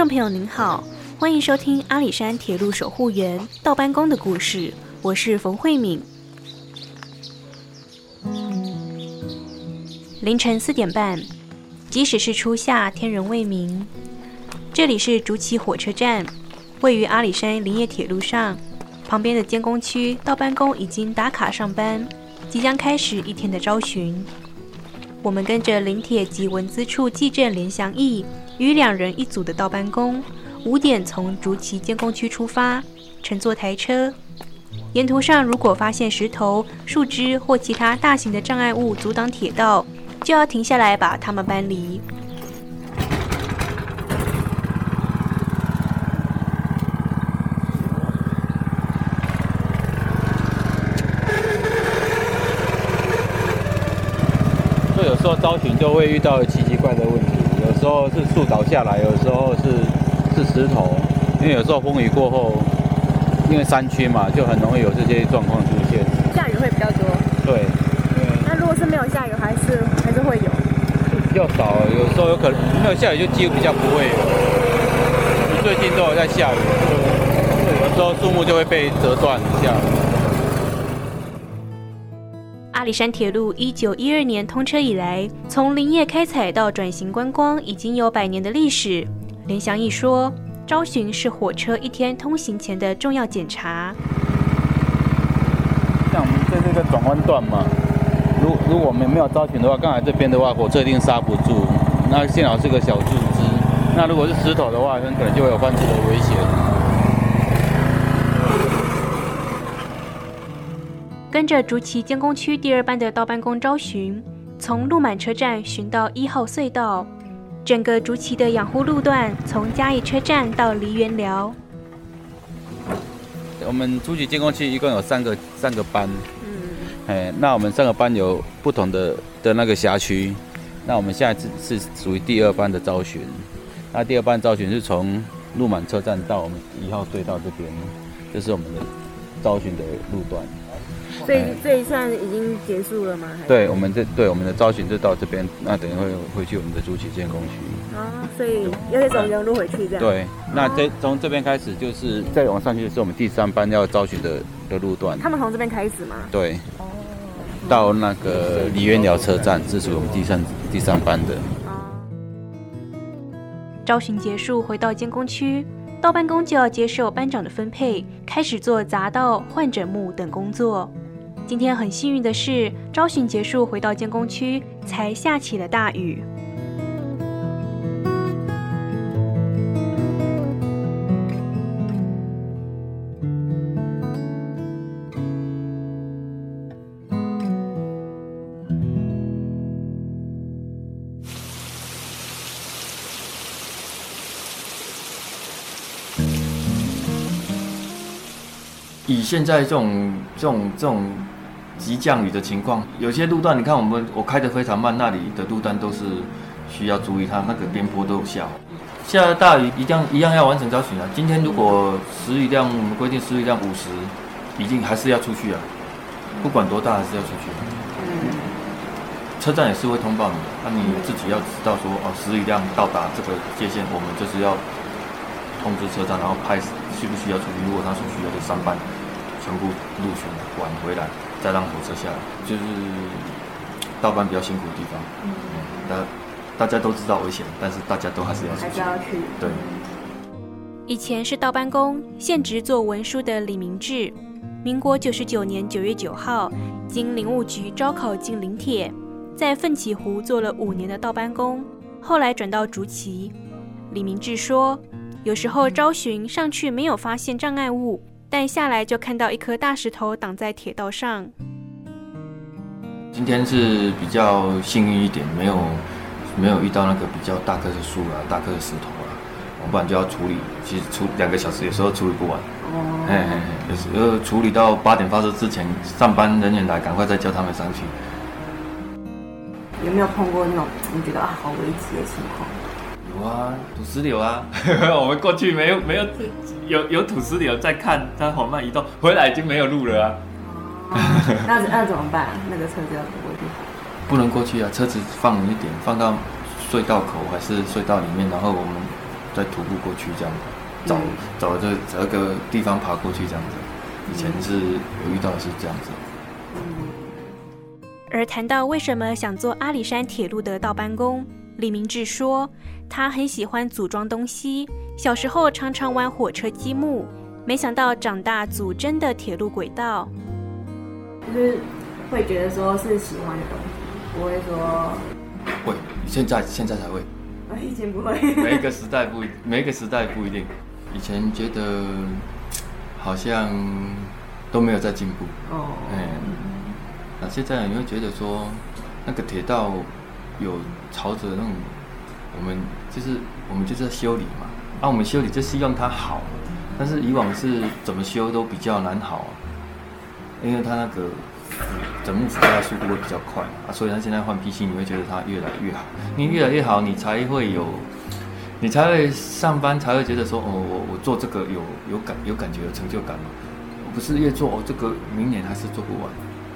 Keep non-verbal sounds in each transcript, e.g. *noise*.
众朋友您好，欢迎收听阿里山铁路守护员倒班工的故事，我是冯慧敏。凌晨四点半，即使是初夏，天仍未明。这里是竹崎火车站，位于阿里山林业铁路上。旁边的监工区倒班工已经打卡上班，即将开始一天的招巡。我们跟着林铁及文资处技正连祥义与两人一组的倒班工，五点从竹崎监工区出发，乘坐台车。沿途上如果发现石头、树枝或其他大型的障碍物阻挡铁道，就要停下来把它们搬离。有时候招巡就会遇到奇奇怪的问题，时候是树倒下来，有时候是是石头，因为有时候风雨过后，因为山区嘛，就很容易有这些状况出现。下雨会比较多。对。那如果是没有下雨，还是还是会有？比较少，有时候有可能没有下雨就几乎比较不会有。最近都有在下雨，有时候树木就会被折断一下。山铁路一九一二年通车以来，从林业开采到转型观光，已经有百年的历史。连祥义说，招巡是火车一天通行前的重要检查。像我们在这个转弯段嘛，如如果我们没有招巡的话，刚才这边的话，火车一定刹不住。那幸好是个小树枝，那如果是石头的话，很可能就会有翻车的危险。跟着竹崎监工区第二班的到班工招巡，从鹿满车站巡到一号隧道，整个竹崎的养护路段从嘉义车站到梨园寮。我们竹崎监工区一共有三个三个班，嗯，哎，那我们三个班有不同的的那个辖区，那我们现在是是属于第二班的招巡，那第二班招巡是从鹿满车站到我们一号隧道这边，这是我们的招巡的路段。所以这一算已经结束了吗？对，我们这对我们的招巡就到这边，那等于会回去我们的竹崎建工区。啊，所以要再走原路回去这样。对，那这从这边开始就是再往上去是我们第三班要招巡的的路段。他们从这边开始吗？对。哦。到那个梨园寮车站，这是我们第三第三班的。招巡结束，回到监工区。到办公就要接受班长的分配，开始做杂道、换枕木等工作。今天很幸运的是，招巡结束回到监工区，才下起了大雨。现在这种这种这种急降雨的情况，有些路段你看我们我开的非常慢，那里的路段都是需要注意，它那个边坡都有下。下大雨一样一样要完成招巡啊。今天如果时雨量我们规定时雨量五十，一定还是要出去啊，不管多大还是要出去。车站也是会通报你，那你自己要知道说哦，时雨量到达这个界限，我们就是要通知车站，然后拍需不需要出去。如果他所需要就上班。全部陆巡晚回来，再让火车下来，就是倒班比较辛苦的地方。嗯，大大家都知道危险，但是大家都还是要还是要去。对。以前是倒班工，现职做文书的李明志，民国九十九年九月九号，经林务局招考进林铁，在奋起湖做了五年的倒班工，后来转到竹崎。李明志说，有时候招巡上去没有发现障碍物。但下来就看到一颗大石头挡在铁道上。今天是比较幸运一点，没有没有遇到那个比较大棵的树啊、大棵的石头啊，不然就要处理。其实处两个小时有时候处理不完。哦。嘿嘿嘿，有时候处理到八点发车之前，上班人员来，赶快再叫他们上去。有没有碰过那种你觉得啊好危急的情况？有啊，土石流啊，*laughs* 我们过去没有没有。有有土石流在看它缓慢移动，回来已经没有路了啊！那那怎么办？那个车子要过去？不能过去啊！车子放一点，放到隧道口还是隧道里面，然后我们再徒步过去这样子，找找这找一个地方爬过去这样子。以前是有遇到是这样子。而谈到为什么想做阿里山铁路的倒班工，李明志说，他很喜欢组装东西，小时候常常玩火车积木，没想到长大组真的铁路轨道。就是会觉得说是喜欢的东西，不会说会，现在现在才会，啊以前不会。每一个时代不一，每一个时代不一定。以前觉得好像都没有在进步，哦，哎，那现在你会觉得说，那个铁道有朝着那种，我们就是我们就是在修理嘛，啊，我们修理就希望它好，但是以往是怎么修都比较难好，因为它那个整木覆盖速度会比较快啊，所以它现在换 PC 你会觉得它越来越好，你越来越好，你才会有，你才会上班才会觉得说，哦，我我做这个有有感有感觉有成就感嘛，不是越做哦，这个明年还是做不完。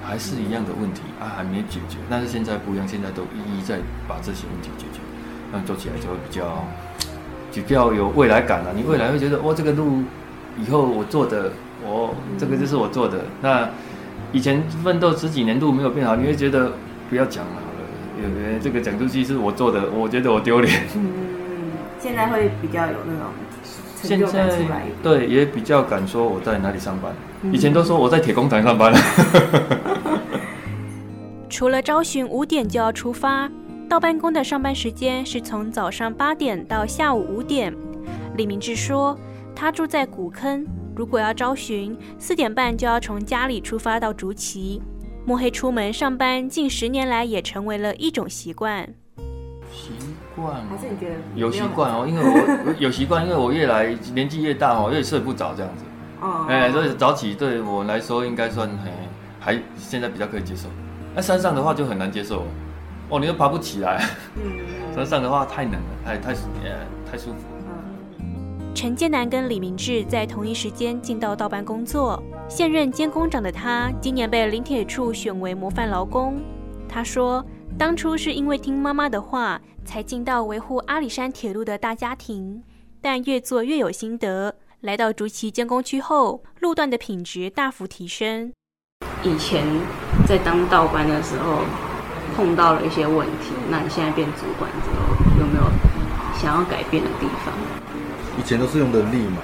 还是一样的问题啊，还没解决。但是现在不一样，现在都一一在把这些问题解决，那做起来就会比较比较有未来感了。你未来会觉得，哇，这个路以后我做的，我这个就是我做的。那以前奋斗十几年路没有变好，你会觉得不要讲了好了，有人这个讲出去是我做的，我觉得我丢脸。嗯，现在会比较有那种现在。对也比较敢说我在哪里上班，以前都说我在铁工厂上班了。除了朝巡五点就要出发，到办公的上班时间是从早上八点到下午五点。李明志说，他住在古坑，如果要朝巡，四点半就要从家里出发到竹崎。摸黑出门上班，近十年来也成为了一种习惯。习惯还是你觉得有习惯哦，因为我我有习惯，因为我越来年纪越大哦，越睡不着这样子。哦，哎、所以早起对我来说应该算还还现在比较可以接受。那山上的话就很难接受哦，哦，你又爬不起来。嗯 *laughs* 山上的话太冷了，太太呃太舒服。嗯，陈建南跟李明志在同一时间进到道班工作。现任监工长的他，今年被林铁处选为模范劳工。他说，当初是因为听妈妈的话，才进到维护阿里山铁路的大家庭，但越做越有心得。来到竹崎监工区后，路段的品质大幅提升。以前在当道班的时候碰到了一些问题，那你现在变主管之后，有没有想要改变的地方？以前都是用人力嘛，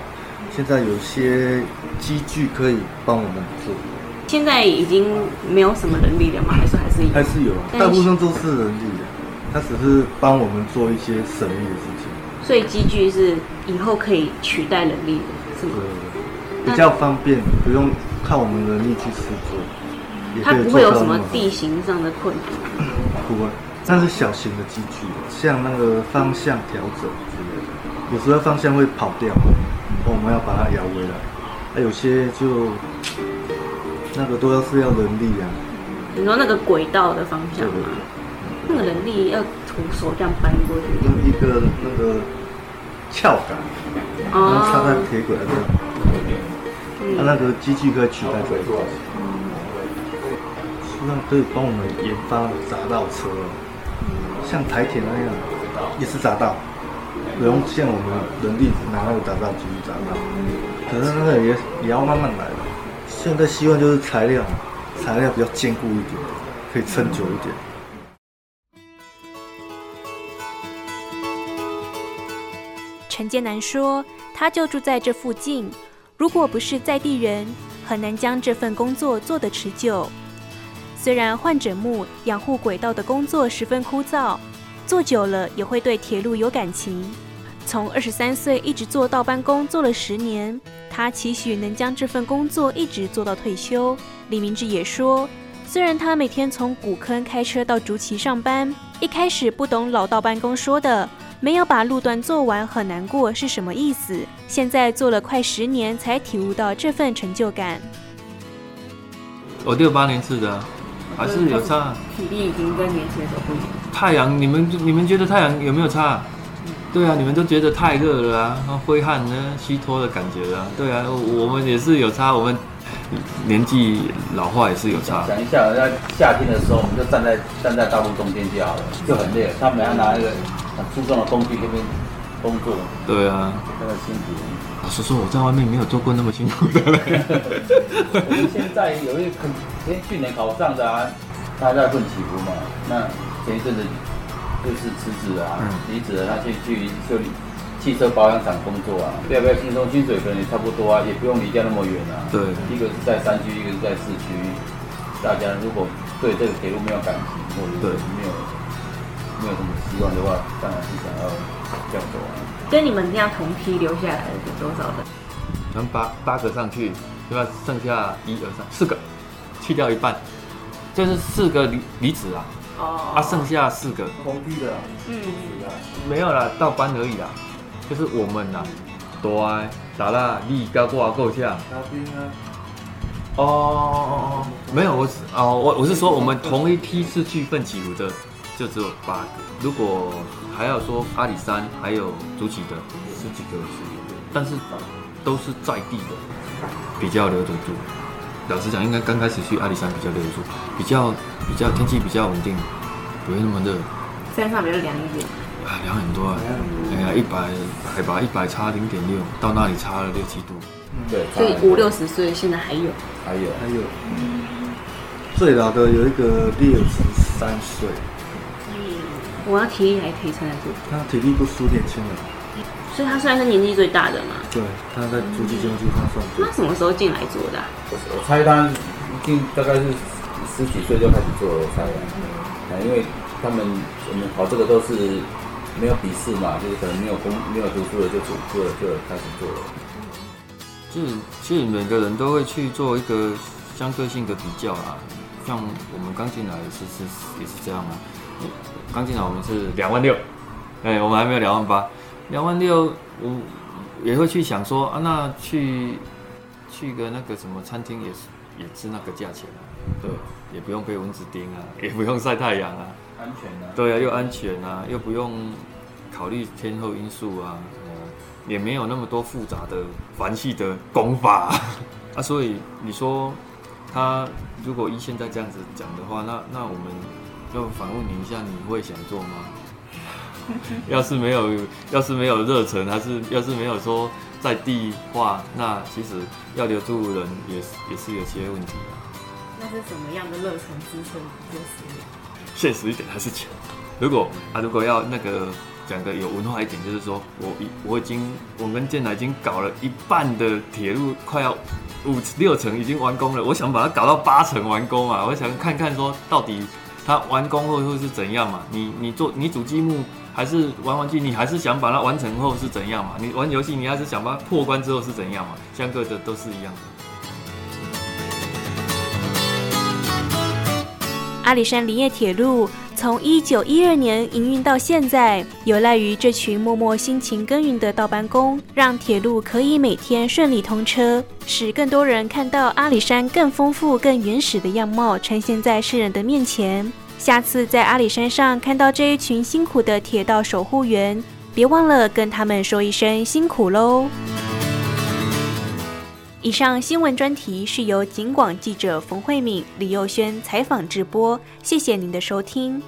现在有些机具可以帮我们做，现在已经没有什么人力了吗？还是还是有？还是有，但是大部分都是人力的，他只是帮我们做一些省力的事情，所以机具是以后可以取代人力的，是吗？对，比较方便，不用靠我们人力去施作，也它不会有什么地形上的困难。不会，但是小型的机具，像那个方向调整之类的，有时候方向会跑掉，我们要把它摇回来，啊，有些就那个都要是要人力啊，你说那个轨道的方向？那个人力要徒手这样搬过去。用一个那个撬杆，然后插在哦，铁轨上，它那个机具可以取代这个，希望可以帮我们研发匝道车，像台铁那样，也是匝道，不用像我们人力拿那个匝道机去匝道，可是那个也也要慢慢来。现在希望就是材料，材料比较坚固一点，可以撑久一点。陈建南说，他就住在这附近，如果不是在地人，很难将这份工作做得持久。虽然换枕木、养护轨道的工作十分枯燥，做久了也会对铁路有感情。从二十三岁一直做到班工，做了十年，他期许能将这份工作一直做到退休。李明志也说，虽然他每天从古坑开车到竹崎上班，一开始不懂老道班工说的没有把路段做完很难过是什么意思，现在做了快十年才体悟到这份成就感。我六八年次的，还是有差。体力已经跟年轻的时候不一样。太阳，你们你们觉得太阳有没有差？对啊，你们都觉得太热了啊，挥汗呢，虚脱的感觉啊。对啊，我们也是有差，我们年纪老化也是有差。想一下，在夏天的时候，我们就站在站在道路中间就好了，就很累了。他们要拿一个很粗重的工具，这边工作，对啊，那个辛苦。老实说，我在外面没有做过那么辛苦的。我们现在有一个，哎，去年考上的啊，他还在混起伏嘛。那前一阵子就是辞职啊，离职了，他去去修理汽车保养厂工作啊，要不要轻松？薪水可能也差不多啊，也不用离家那么远啊。对，一个是在山区，一个是在市区。大家如果对这个铁路没有感情，或者是没有没有什么希望的话，当然是想要调走啊。跟你们这样同批留下来的有多少人？能八八个上去，对吧？剩下一二三四个，去掉一半，就是四个离离职啊。哦。啊，剩下四个同批的。嗯。没有啦，到班而已啦。就是我们呐，多咋啦？你高过够呛。嘉宾啊。哦哦哦，没有，我是哦，我我是说，我们同一批次去奋起湖的就只有八个。如果还要说阿里山还有竹崎的十几个是有，但是都是在地的，比较留得住。老实讲，应该刚开始去阿里山比较留得住，比较比较天气比较稳定，不会那么热。山上比较凉一点。啊，凉很多啊！哎呀，一百海拔一百差零点六，到那里差了六七度。对，所以五六十岁现在还有，还有，还有，最老的有一个六十三岁。我要体力还可以撑得住。他体力不输年轻人，所以他算是年纪最大的嘛。对，他在足球经济上算。他什么时候进来做的？我猜他进大概是十几岁就开始做了，我猜啊，因为他们我们跑这个都是没有笔试嘛，就是可能没有工没有读书的就做做了就开始做了。就是其实每个人都会去做一个相对性的比较啦，像我们刚进来是是也是这样啊，刚进来我们是两万六，哎，我们还没有两万八，两万六我也会去想说啊，那去去个那个什么餐厅也是也是那个价钱啊，对，也不用被蚊子叮啊，*laughs* 也不用晒太阳啊，安全啊，对啊，又安全啊，又不用考虑天候因素啊。也没有那么多复杂的繁细的功法。*laughs* 啊，所以你说他如果依现在这样子讲的话，那那我们就反问你一下，你会想做吗？*laughs* 要是没有，要是没有热忱，还是要是没有说在地化，那其实要留住人也是也是有些问题的。那是什么样的热忱支撑做事业？现实一点还是钱。如果啊，如果要那个。讲的有文化一点，就是说我已我已经我跟建来已经搞了一半的铁路，快要五六成已经完工了。我想把它搞到八成完工嘛，我想看看说到底它完工后会是怎样嘛？你你做你主积木还是玩玩具，你还是想把它完成后是怎样嘛？你玩游戏你还是想把它破关之后是怎样嘛？相隔的都是一样的。阿里山林业铁路从一九一二年营运到现在，有赖于这群默默辛勤耕耘的倒班工，让铁路可以每天顺利通车，使更多人看到阿里山更丰富、更原始的样貌呈现在世人的面前。下次在阿里山上看到这一群辛苦的铁道守护员，别忘了跟他们说一声辛苦喽！以上新闻专题是由警广记者冯慧敏、李佑轩采访直播，谢谢您的收听。